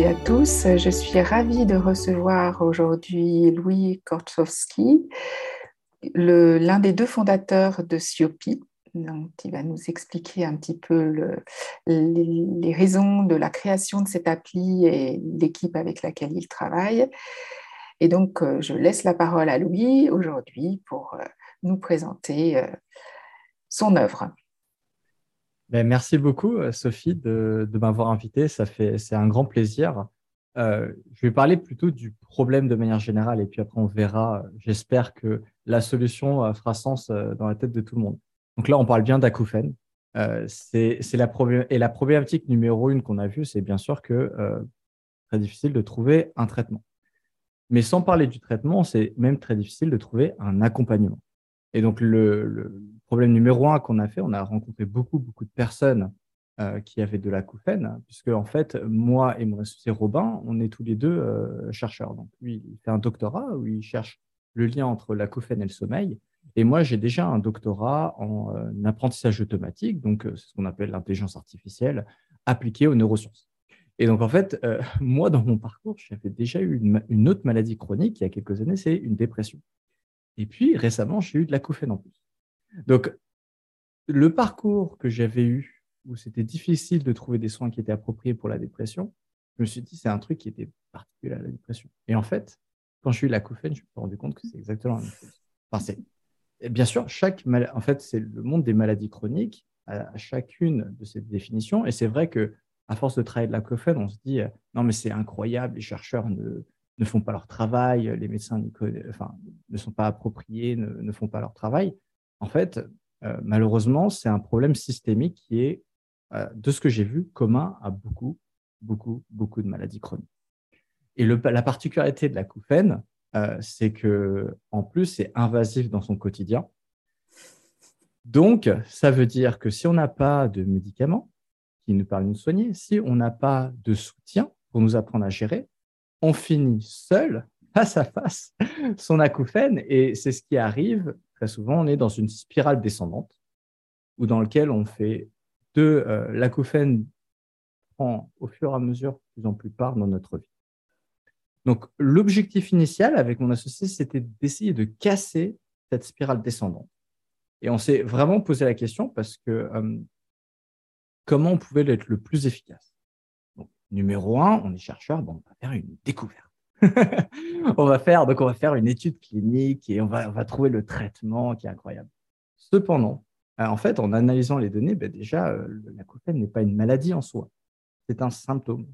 à tous. Je suis ravie de recevoir aujourd'hui Louis Korczowski, l'un des deux fondateurs de Siopi. Donc, il va nous expliquer un petit peu les, raisons de la création de cette appli et l'équipe avec laquelle il travaille. Et donc, euh, je laisse la parole à Louis aujourd'hui pour euh, nous présenter euh, son œuvre. Ben, merci beaucoup, Sophie, de, m'avoir invité. Ça fait, c'est un grand plaisir. je vais parler plutôt du problème de manière générale et puis après on verra. J'espère que la solution fera sens dans la tête de tout le monde. Donc là, on parle bien d'acouphènes. c'est, la et la problématique numéro une qu'on a vue, c'est bien sûr que très difficile de trouver un traitement. Mais sans parler du traitement, c'est même très difficile de trouver un accompagnement. Et donc, le, problème numéro un qu'on a fait, on a rencontré beaucoup, beaucoup de personnes euh, qui avaient de l'acouphène, puisque en fait, moi et mon associé Robin, on est tous les deux euh, chercheurs. Donc, lui, il fait un doctorat où il cherche le lien entre l'acouphène et le sommeil. Et moi, j'ai déjà un doctorat en euh, apprentissage automatique, donc c'est ce qu'on appelle l'intelligence artificielle appliquée aux neurosciences. Et donc, en fait, moi, dans mon parcours, j'avais déjà eu une, autre maladie chronique il y a quelques années, c'est une dépression. Et puis, récemment, j'ai eu de l'acouphène en plus. Donc, le parcours que j'avais eu, où c'était difficile de trouver des soins qui étaient appropriés pour la dépression, je me suis dit, c'est un truc qui était particulier à la dépression. Et en fait, quand j'ai eu l'acouphène, je me suis rendu compte que c'est exactement la même chose. Bien sûr, chaque en fait, c'est le monde des maladies chroniques à chacune de ces définitions. Et c'est vrai que à force de travailler de l'acouphène, on se dit euh, non, mais c'est incroyable, les chercheurs ne, font pas leur travail, les médecins ne sont pas appropriés, ne, font pas leur travail. En fait, euh, malheureusement, c'est un problème systémique qui est, euh, de ce que j'ai vu, commun à beaucoup, beaucoup, beaucoup de maladies chroniques. Et la particularité de l'acouphène, c'est que en plus, c'est invasif dans son quotidien. Donc, ça veut dire que si on n'a pas de médicaments, qui nous permet de soigner, si on n'a pas de soutien pour nous apprendre à gérer, on finit seul, face à face, son acouphène. Et c'est ce qui arrive souvent. On est dans une spirale descendante ou dans laquelle on fait de euh, l'acouphène prend au fur et à mesure plus en plus part dans notre vie. Donc, l'objectif initial avec mon associé, c'était d'essayer de casser cette spirale descendante. Et on s'est vraiment posé la question parce que euh, comment on pouvait être le plus efficace? Donc, numéro un, on est chercheur, on va faire une découverte. on va faire, donc on va faire une étude clinique et on va, trouver le traitement qui est incroyable. Cependant, euh, en fait, en analysant les données, ben déjà, euh, l'acouphène n'est pas une maladie en soi, c'est un symptôme.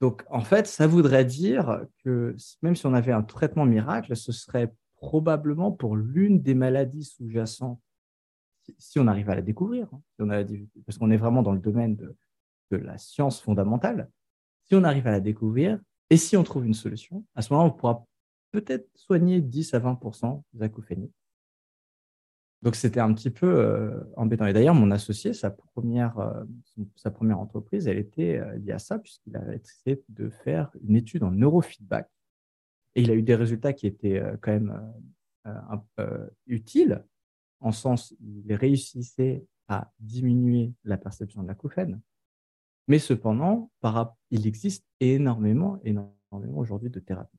Donc, en fait, ça voudrait dire que même si on avait un traitement miracle, ce serait probablement pour l'une des maladies sous-jacentes si on arrive à la découvrir, hein, parce qu'on est vraiment dans le domaine de, la science fondamentale, si on arrive à la découvrir et si on trouve une solution, à ce moment-là, on pourra peut-être soigner 10 à 20% des acouphénies. Donc, c'était un petit peu euh, embêtant. Et d'ailleurs, mon associé, sa première, euh, entreprise, elle était euh, liée à ça, puisqu'il a essayé de faire une étude en neurofeedback. Et il a eu des résultats qui étaient quand même utiles, en sens, il réussissait à diminuer la perception de l'acouphène. Mais cependant, il existe énormément, énormément aujourd'hui de thérapies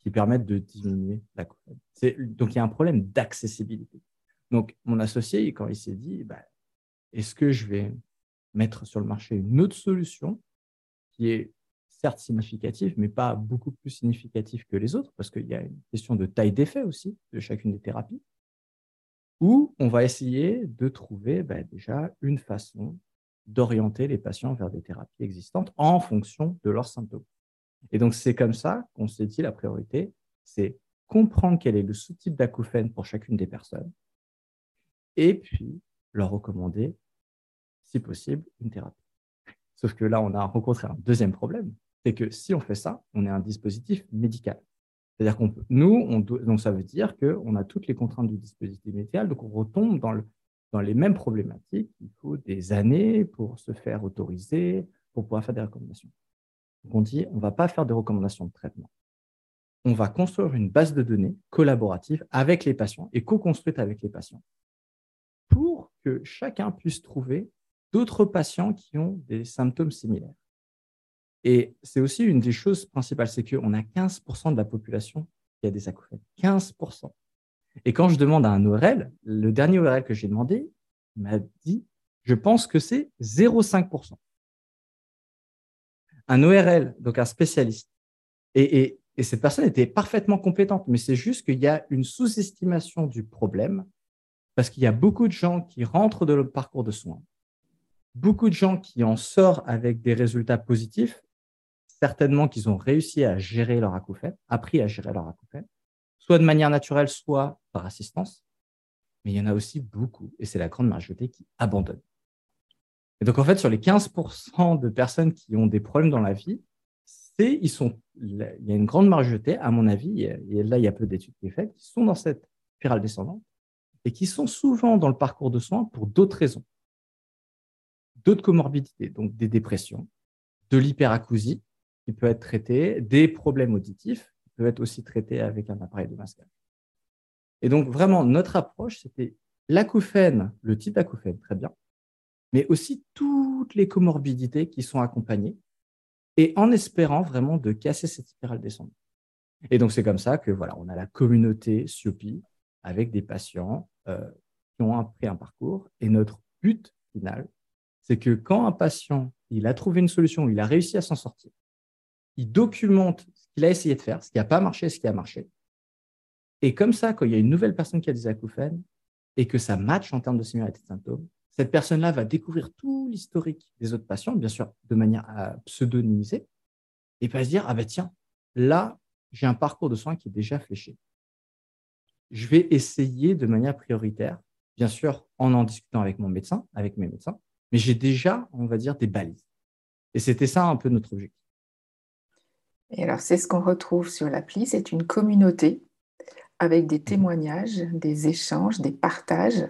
qui permettent de diminuer l'acouphène. Donc, il y a un problème d'accessibilité. Donc, mon associé, quand il s'est dit, bah, est-ce que je vais mettre sur le marché une autre solution qui est certes significative, mais pas beaucoup plus significative que les autres, parce qu'il y a une question de taille d'effet aussi de chacune des thérapies où on va essayer de trouver bah, déjà une façon d'orienter les patients vers des thérapies existantes en fonction de leurs symptômes. Et donc, c'est comme ça qu'on s'est dit la priorité, c'est comprendre quel est le sous-type d'acouphène pour chacune des personnes et puis leur recommander, si possible, une thérapie. Sauf que là, on a rencontré un deuxième problème, c'est que si on fait ça, on est un dispositif médical. C'est-à-dire qu'on nous, on donc ça veut dire qu'on a toutes les contraintes du dispositif médical, donc on retombe dans, le, dans les mêmes problématiques. Il faut des années pour se faire autoriser, pour pouvoir faire des recommandations. Donc on dit, on ne va pas faire de recommandations de traitement. On va construire une base de données collaborative avec les patients et co-construite avec les patients pour que chacun puisse trouver d'autres patients qui ont des symptômes similaires. Et c'est aussi une des choses principales, c'est qu'on a 15% de la population qui a des acouphènes. 15%. Et quand je demande à un ORL, le dernier ORL que j'ai demandé, il m'a dit, je pense que c'est 0,5%. Un ORL, donc un spécialiste. Et, et cette personne était parfaitement compétente, mais c'est juste qu'il y a une sous-estimation du problème parce qu'il y a beaucoup de gens qui rentrent dans le parcours de soins, beaucoup de gens qui en sortent avec des résultats positifs, certainement qu'ils ont réussi à gérer leur acouphène, appris à gérer leur acouphène, soit de manière naturelle, soit par assistance. Mais il y en a aussi beaucoup, et c'est la grande majorité qui abandonne. Et donc, en fait, sur les 15% de personnes qui ont des problèmes dans la vie, ils sont, il y a une grande majorité, à mon avis, et là, il y a peu d'études qui sont faites, qui sont dans cette spirale descendante et qui sont souvent dans le parcours de soins pour d'autres raisons. D'autres comorbidités, donc des dépressions, de l'hyperacousie, qui peut être traité, des problèmes auditifs, peut être aussi traité avec un appareil de masquage. Et donc, vraiment, notre approche, c'était l'acouphène, le type d'acouphène, très bien, mais aussi toutes les comorbidités qui sont accompagnées, et en espérant vraiment de casser cette spirale descendante. Et donc, c'est comme ça que voilà, on a la communauté SIOPI avec des patients euh, qui ont pris un parcours. Et notre but final, c'est que quand un patient il a trouvé une solution, il a réussi à s'en sortir, il documente il a essayé de faire, ce qui n'a pas marché, ce qui a marché. Et comme ça, quand il y a une nouvelle personne qui a des acouphènes et que ça match en termes de similarité de symptômes, cette personne-là va découvrir tout l'historique des autres patients, bien sûr, de manière à pseudonymiser, et va se dire, ah ben tiens, là, j'ai un parcours de soins qui est déjà fléché. Je vais essayer de manière prioritaire, bien sûr, en en discutant avec mon médecin, avec mes médecins, mais j'ai déjà, on va dire, des balises. Et c'était ça un peu notre objectif. Et alors, c'est ce qu'on retrouve sur l'appli, c'est une communauté avec des témoignages, des échanges, des partages.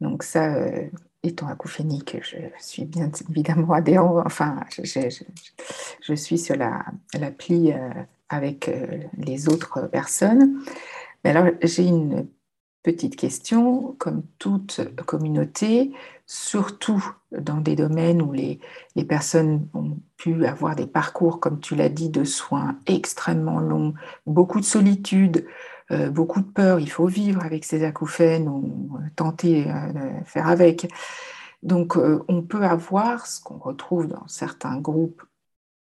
Donc ça, euh, étant acouphénique, je suis bien évidemment adhérent, enfin, je, suis sur l'appli euh, avec euh, les autres personnes. Mais alors, j'ai une petite question, comme toute communauté, surtout dans des domaines où les, les, personnes ont pu avoir des parcours, comme tu l'as dit, de soins extrêmement longs, beaucoup de solitude, euh, beaucoup de peur, il faut vivre avec ces acouphènes ou tenter euh, de faire avec. Donc, euh, on peut avoir ce qu'on retrouve dans certains groupes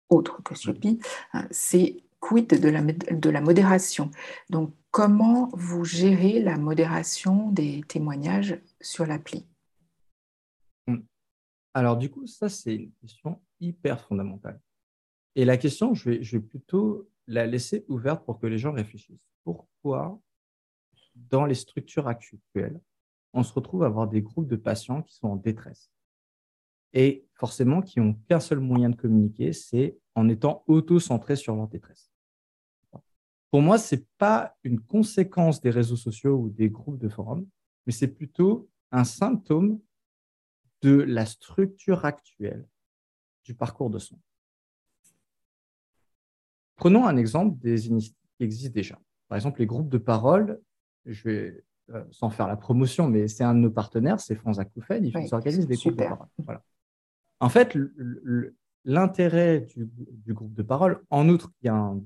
autres que SIOPI, hein, c'est quid de la, de la modération. Donc, Comment vous gérez la modération des témoignages sur l'appli? Hmm. Alors du coup, ça, c'est une question hyper fondamentale. Et la question, je vais, plutôt la laisser ouverte pour que les gens réfléchissent. Pourquoi, dans les structures actuelles, on se retrouve à avoir des groupes de patients qui sont en détresse? Et forcément qui n'ont qu'un seul moyen de communiquer, c'est en étant auto-centrés sur leur détresse. Pour moi, ce n'est pas une conséquence des réseaux sociaux ou des groupes de forums, mais c'est plutôt un symptôme de la structure actuelle du parcours de soins. Prenons un exemple des initiatives qui existent déjà. Par exemple, les groupes de parole, je vais euh, sans faire la promotion, mais c'est un de nos partenaires, c'est France Acouphène, ils organisent des groupes de parole. Voilà. En fait, l'intérêt du, du, groupe de parole, en outre, il y a un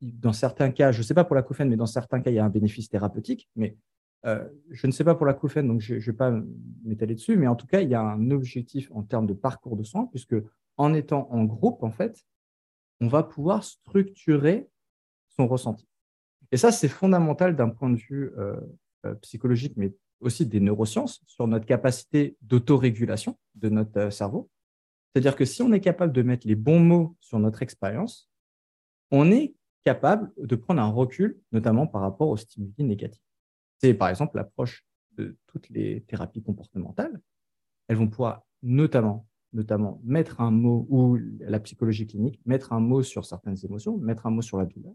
dans certains cas, je ne sais pas pour la couffaine, mais dans certains cas, il y a un bénéfice thérapeutique. Mais euh, je ne sais pas pour la couffaine, donc je ne vais pas m'étaler dessus. Mais en tout cas, il y a un objectif en termes de parcours de soins, puisque en étant en groupe, en fait, on va pouvoir structurer son ressenti. Et ça, c'est fondamental d'un point de vue euh, euh, psychologique, mais aussi des neurosciences, sur notre capacité d'autorégulation de notre cerveau. C'est-à-dire que si on est capable de mettre les bons mots sur notre expérience, on est capable de prendre un recul, notamment par rapport aux stimuli négatifs. C'est par exemple l'approche de toutes les thérapies comportementales. Elles vont pouvoir notamment, notamment mettre un mot, ou la psychologie clinique, mettre un mot sur certaines émotions, mettre un mot sur la douleur,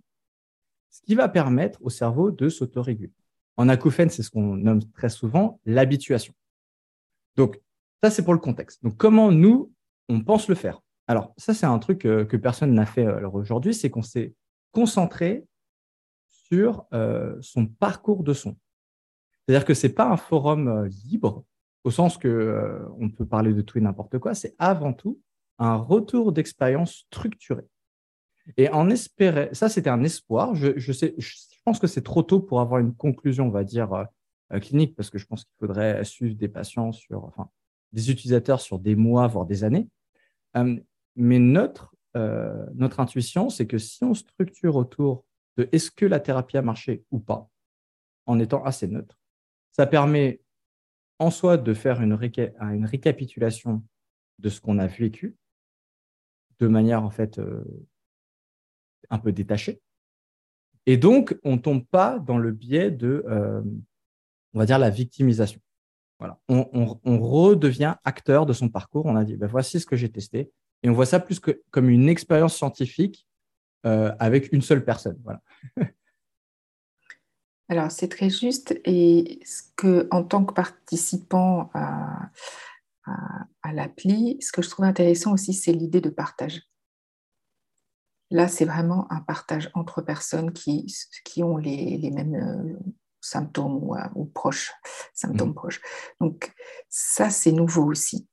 ce qui va permettre au cerveau de s'autoréguler. En acouphène, c'est ce qu'on nomme très souvent l'habituation. Donc, ça, c'est pour le contexte. Donc, comment nous, on pense le faire? Alors, ça, c'est un truc que, que personne n'a fait euh, aujourd'hui, c'est qu'on s'est concentré sur euh, son parcours de son. C'est-à-dire que ce n'est pas un forum euh, libre, au sens que euh, on peut parler de tout et n'importe quoi, c'est avant tout un retour d'expérience structuré. Et en espérer, ça c'était un espoir. Je, sais, je pense que c'est trop tôt pour avoir une conclusion, on va dire, clinique, parce que je pense qu'il faudrait suivre des patients sur, enfin, des utilisateurs sur des mois, voire des années. Mais notre, euh, notre intuition, c'est que si on structure autour de est-ce que la thérapie a marché ou pas, en étant assez neutre, ça permet en soi de faire une, une récapitulation de ce qu'on a vécu de manière en fait un peu détachée. Et donc, on ne tombe pas dans le biais de, on va dire, la victimisation. Voilà. On, redevient acteur de son parcours. On a dit, ben, voici ce que j'ai testé. Et on voit ça plus que comme une expérience scientifique euh, avec une seule personne. Voilà. Alors, c'est très juste. Et ce que, en tant que participant à, à, l'appli, ce que je trouve intéressant aussi, c'est l'idée de partage. Là, c'est vraiment un partage entre personnes qui, qui ont les, les mêmes euh, symptômes ou, ou proches, symptômes mmh. proches. Donc ça, c'est nouveau aussi.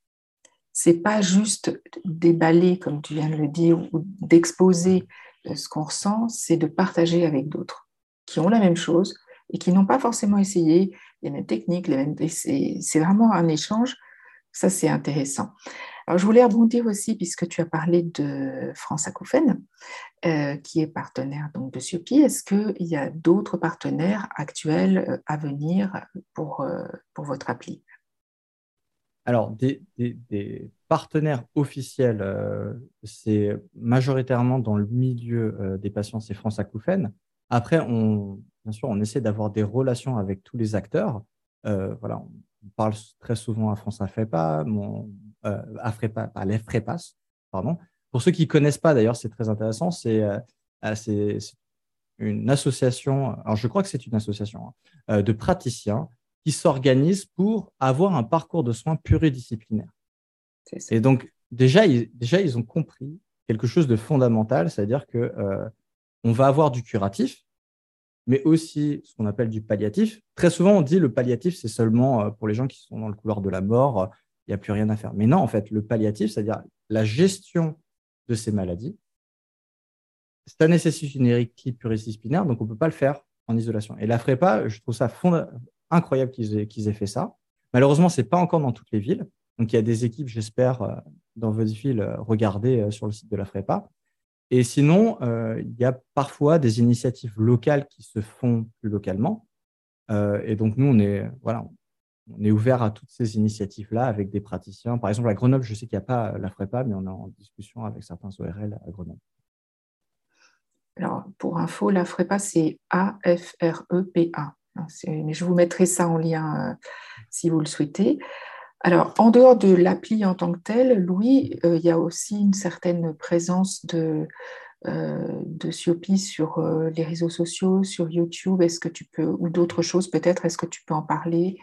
C'est pas juste déballer, comme tu viens de le dire, ou d'exposer euh, ce qu'on ressent, c'est de partager avec d'autres qui ont la même chose et qui n'ont pas forcément essayé les mêmes techniques. Les mêmes... C'est vraiment un échange. Ça, c'est intéressant. Alors, je voulais rebondir aussi, puisque tu as parlé de France Acouphène, euh, qui est partenaire donc, de Siopi. Est-ce qu'il y a d'autres partenaires actuels euh, à venir pour, pour votre appli? Alors, des, partenaires officiels, c'est majoritairement dans le milieu des patients, c'est France Acouphène. Après, bien sûr, on essaie d'avoir des relations avec tous les acteurs. voilà, on parle très souvent à France euh, à l'EFREPAS, pardon. Pour ceux qui ne connaissent pas, d'ailleurs, c'est très intéressant, euh, euh, c'est une association, alors je crois que c'est une association hein, de praticiens qui s'organisent pour avoir un parcours de soins pluridisciplinaire. Et donc, déjà ils, déjà, ils ont compris quelque chose de fondamental, c'est-à-dire que on va avoir du curatif, mais aussi ce qu'on appelle du palliatif. Très souvent, on dit le palliatif, c'est seulement pour les gens qui sont dans le couloir de la mort, il n'y a plus rien à faire. Mais non, en fait, le palliatif, c'est-à-dire la gestion de ces maladies, ça nécessite une équipe pluridisciplinaire, donc on ne peut pas le faire en isolation. Et la FREPA, je trouve ça incroyable qu'ils aient, fait ça. Malheureusement, ce n'est pas encore dans toutes les villes. Donc, il y a des équipes, j'espère, euh, dans votre ville, euh, regardez euh, sur le site de la FREPA. Et sinon, il y a parfois des initiatives locales qui se font plus localement. et donc, nous, on est, voilà, on est ouvert à toutes ces initiatives-là avec des praticiens. Par exemple, à Grenoble, je sais qu'il n'y a pas la FREPA, mais on est en discussion avec certains ORL à Grenoble. Alors, pour info, la FREPA, c'est A-F-R-E-P-A. Hein, mais je vous mettrai ça en lien euh, si vous le souhaitez. Alors, en dehors de l'appli en tant que telle, Louis, euh, il y a aussi une certaine présence de, euh, de Siopi sur les réseaux sociaux, sur YouTube. Est-ce que tu peux, ou d'autres choses peut-être, est-ce que tu peux en parler?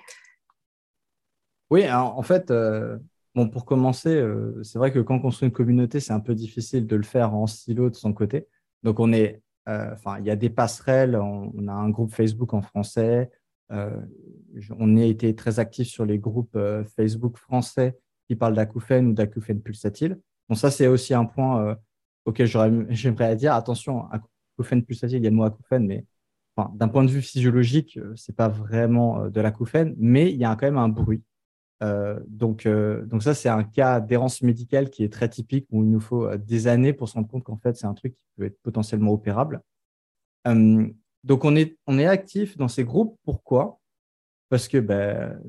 Oui, en fait, euh, bon, pour commencer, euh, c'est vrai que quand on construit une communauté, c'est un peu difficile de le faire en silo de son côté. Donc, on est, euh, enfin, il y a des passerelles, on, a un groupe Facebook en français, on a été très actif sur les groupes Facebook français qui parlent d'acouphènes ou d'acouphènes pulsatiles. Bon, ça, c'est aussi un point auquel j'aimerais dire attention, acouphène pulsatile, il y a le mot acouphène, mais d'un point de vue physiologique, c'est pas vraiment de l'acouphène, mais il y a quand même un bruit. Euh, donc, euh, donc ça, c'est un cas d'errance médicale qui est très typique où il nous faut euh, des années pour se rendre compte qu'en fait, c'est un truc qui peut être potentiellement opérable. donc, on est, on est actif dans ces groupes. Pourquoi? Parce que ben,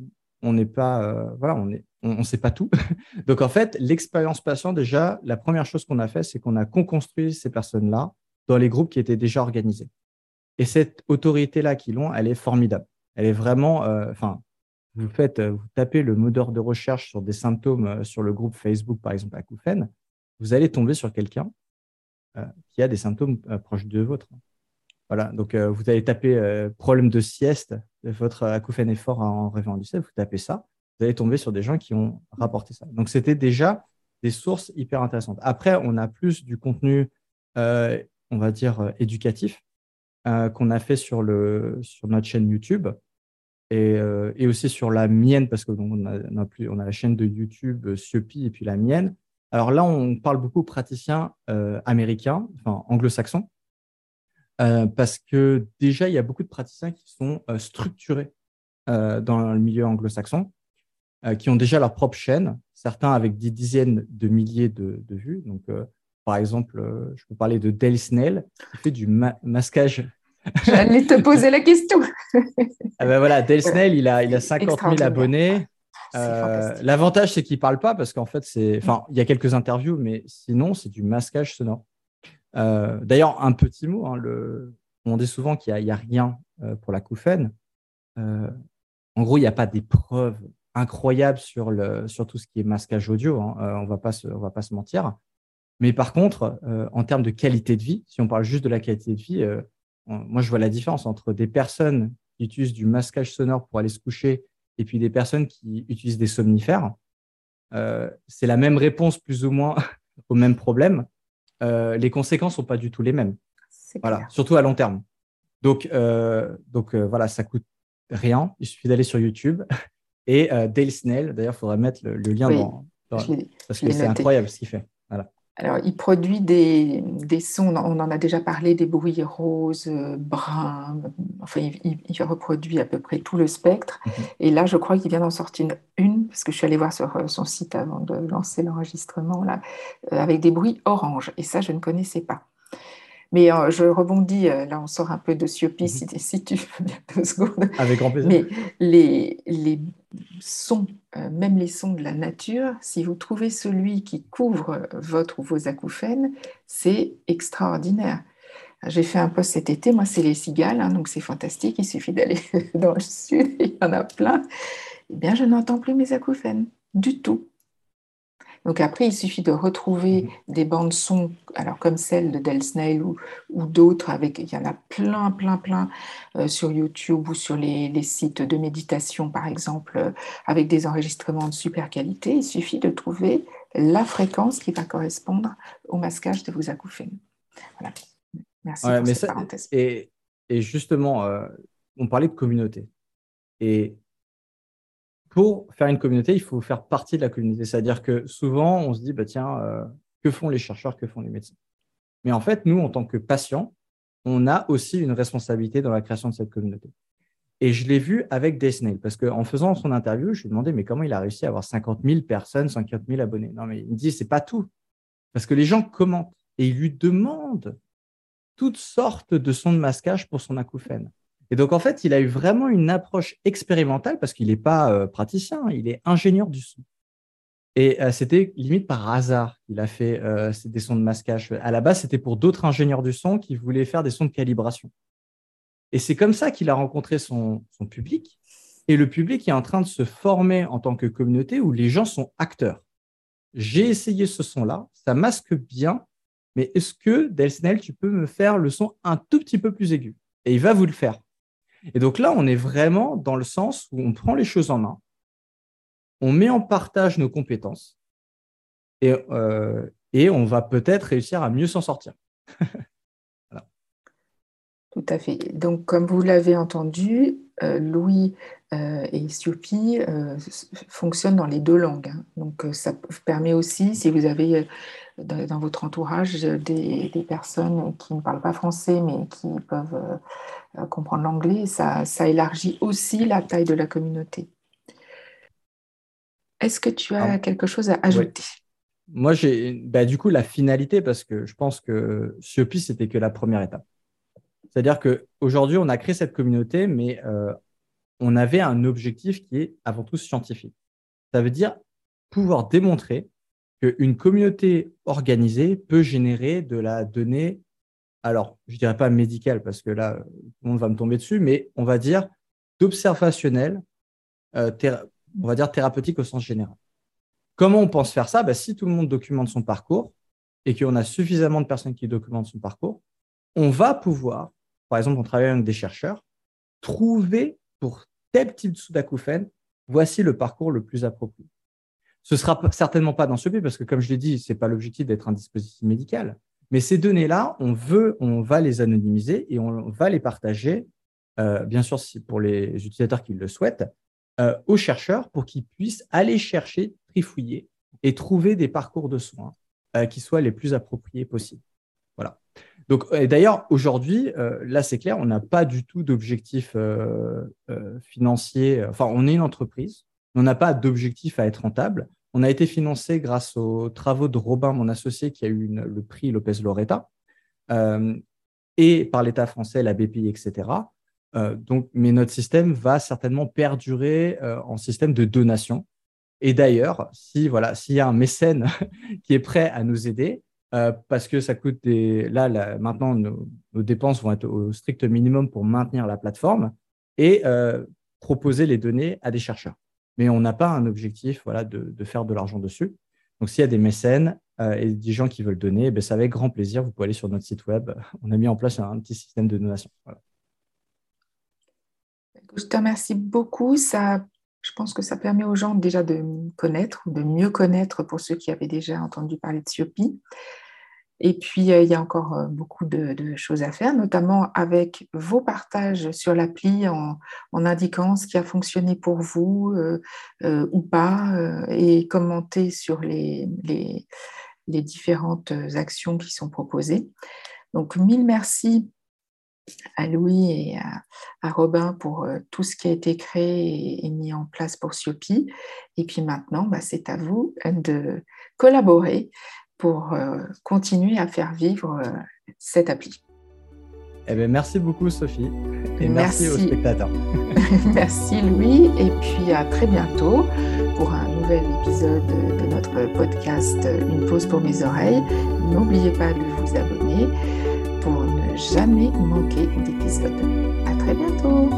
on n'est pas, voilà, on est, on, sait pas tout. donc, en fait, l'expérience patient, déjà, la première chose qu'on a fait, c'est qu'on a construit ces personnes-là dans les groupes qui étaient déjà organisés. Et cette autorité-là qu'ils ont, elle est formidable. Elle est vraiment, enfin, euh, vous tapez le moteur de recherche sur des symptômes euh, sur le groupe Facebook, par exemple, acouphène, vous allez tomber sur quelqu'un euh, qui a des symptômes proches de vôtres. Voilà, donc vous allez taper problème de sieste, votre acouphène est fort en rêvant du ciel, vous tapez ça, vous allez tomber sur des gens qui ont rapporté ça. Donc c'était déjà des sources hyper intéressantes. Après, on a plus du contenu, on va dire, éducatif qu'on a fait sur, le, sur notre chaîne YouTube. Euh, et, aussi sur la mienne, parce que donc, on, a, plus, on a la chaîne de YouTube euh, Siopi et puis la mienne. Alors là, on parle beaucoup aux praticiens américains, enfin anglo-saxons, parce que déjà, il y a beaucoup de praticiens qui sont structurés dans le milieu anglo-saxon, qui ont déjà leur propre chaîne, certains avec des dizaines de milliers de, vues. Donc, par exemple, je peux parler de Dale Snell, qui fait du masquage J'allais te poser la question. ah ben voilà, Dale Snell, il a, il a 50 000 abonnés. Euh, l'avantage, c'est qu'il ne parle pas parce qu'en fait, c'est, enfin, il y a quelques interviews, mais sinon, c'est du masquage sonore. Euh, d'ailleurs, un petit mot, hein, le... on dit souvent qu'il n'y a, a, rien euh, pour la couffaine. en gros, il n'y a pas des preuves incroyables sur, le, sur tout ce qui est masquage audio. Hein. on ne va pas se mentir. Mais par contre, en termes de qualité de vie, si on parle juste de la qualité de vie, moi, je vois la différence entre des personnes qui utilisent du masquage sonore pour aller se coucher et puis des personnes qui utilisent des somnifères. Euh, c'est la même réponse plus ou moins au même problème. Euh, les conséquences sont pas du tout les mêmes. Voilà, surtout à long terme. Donc, euh, donc voilà, ça coûte rien. Il suffit d'aller sur YouTube. Et Dale Snell, d'ailleurs, il faudrait mettre le, lien dans, parce que c'est incroyable ce qu'il fait. Alors, il produit des, sons, on en a déjà parlé, des bruits roses, bruns, enfin, il, reproduit à peu près tout le spectre. Mhm. Et là, je crois qu'il vient d'en sortir une, parce que je suis allée voir sur euh, son site avant de lancer l'enregistrement, là, euh, avec des bruits orange. Et ça, je ne connaissais pas. Mais euh, je rebondis, là on sort un peu de Siopi, mhm. si, tu veux bien deux secondes. Avec grand plaisir. Mais les, les sons, euh, même les sons de la nature, si vous trouvez celui qui couvre votre ou vos acouphènes, c'est extraordinaire. J'ai fait un post cet été, moi c'est les cigales, hein, donc c'est fantastique, il suffit d'aller dans le sud, il y en a plein. Eh bien, je n'entends plus mes acouphènes du tout. Donc après, il suffit de retrouver mhm. des bandes son, alors comme celle de Del Snail ou, d'autres, avec il y en a plein, plein, plein euh, sur YouTube ou sur les, sites de méditation, par exemple, euh, avec des enregistrements de super qualité. Il suffit de trouver la fréquence qui va correspondre au masquage de vos acouphènes. Voilà. Merci pour cette parenthèse. Et, et justement, euh, on parlait de communauté. Et pour faire une communauté, il faut faire partie de la communauté. C'est-à-dire que souvent, on se dit, bah, tiens, euh, que font les chercheurs, que font les médecins? Mais en fait, nous, en tant que patients, on a aussi une responsabilité dans la création de cette communauté. Et je l'ai vu avec Disney, parce qu'en faisant son interview, je lui ai demandé, mais comment il a réussi à avoir 50 000 personnes, 50 000 abonnés? Non, mais il me dit, c'est pas tout. Parce que les gens commentent et ils lui demandent toutes sortes de sons de masquage pour son acouphène. Et donc, en fait, il a eu vraiment une approche expérimentale parce qu'il n'est pas euh, praticien, il est ingénieur du son. Et euh, c'était limite par hasard qu'il a fait euh, des sons de masquage. À la base, c'était pour d'autres ingénieurs du son qui voulaient faire des sons de calibration. Et c'est comme ça qu'il a rencontré son, son, public. Et le public est en train de se former en tant que communauté où les gens sont acteurs. J'ai essayé ce son-là, ça masque bien, mais est-ce que, Delsnell, tu peux me faire le son un tout petit peu plus aigu? Et il va vous le faire. Et donc là, on est vraiment dans le sens où on prend les choses en main, on met en partage nos compétences et, euh, et on va peut-être réussir à mieux s'en sortir. Tout à fait. Donc, comme vous l'avez entendu, euh, Louis euh, et Siopi fonctionnent dans les deux langues. Hein. Donc, ça permet aussi, si vous avez dans votre entourage des, des, personnes qui ne parlent pas français, mais qui peuvent comprendre l'anglais, ça, ça élargit aussi la taille de la communauté. Est-ce que tu as ah. quelque chose à ajouter? Moi, j'ai bah, du coup la finalité, parce que je pense que Siopi, c'était que la première étape. C'est-à-dire qu'aujourd'hui, on a créé cette communauté, mais euh, on avait un objectif qui est avant tout scientifique. Ça veut dire pouvoir démontrer qu'une communauté organisée peut générer de la donnée alors, je ne dirais pas médical parce que là, tout le monde va me tomber dessus, mais on va dire d'observationnel, euh, on va dire thérapeutique au sens général. Comment on pense faire ça? Bah, Si tout le monde documente son parcours et qu'on a suffisamment de personnes qui documentent son parcours, on va pouvoir, par exemple, en travaillant avec des chercheurs, trouver pour tel type de sous-acouphène, voici le parcours le plus approprié. Ce sera certainement pas dans ce but, parce que comme je l'ai dit, ce n'est pas l'objectif d'être un dispositif médical. Mais ces données-là, on veut, on va les anonymiser et on va les partager, euh, bien sûr pour les utilisateurs qui le souhaitent, euh, aux chercheurs pour qu'ils puissent aller chercher, trifouiller et trouver des parcours de soins qui soient les plus appropriés possibles. Voilà. Donc, d'ailleurs, aujourd'hui, là, c'est clair, on n'a pas du tout d'objectif financier. Enfin, on est une entreprise, on n'a pas d'objectif à être rentable. On a été financé grâce aux travaux de Robin, mon associé, qui a eu le prix Lopez Loretta, euh, et par l'État français, la BPI, etc. Euh, donc, mais notre système va certainement perdurer euh, en système de donation. Et d'ailleurs, si voilà, s'il y a un mécène qui est prêt à nous aider, parce que ça coûte des. Là, maintenant, nos, dépenses vont être au strict minimum pour maintenir la plateforme et proposer les données à des chercheurs mais on n'a pas un objectif voilà, de, faire de l'argent dessus. Donc, s'il y a des mécènes euh, et des gens qui veulent donner, ben, c'est avec grand plaisir. Vous pouvez aller sur notre site web. On a mis en place un, petit système de donation. Je te remercie beaucoup. Ça, je pense que ça permet aux gens déjà de connaître ou de mieux connaître pour ceux qui avaient déjà entendu parler de Siopi. Et puis, euh, il y a encore euh, beaucoup de, choses à faire, notamment avec vos partages sur l'appli en, indiquant ce qui a fonctionné pour vous euh, ou pas, et commenter sur les, les, différentes actions qui sont proposées. Donc, mille merci à Louis et à, Robin pour tout ce qui a été créé et, mis en place pour Siopi. Et puis maintenant, bah, c'est à vous de collaborer pour euh, continuer à faire vivre euh, cette appli. Eh bien, merci beaucoup Sophie et merci, aux spectateurs. merci Louis et puis à très bientôt pour un nouvel épisode de notre podcast Une pause pour mes oreilles. N'oubliez pas de vous abonner pour jamais manquer d'épisode. À très bientôt.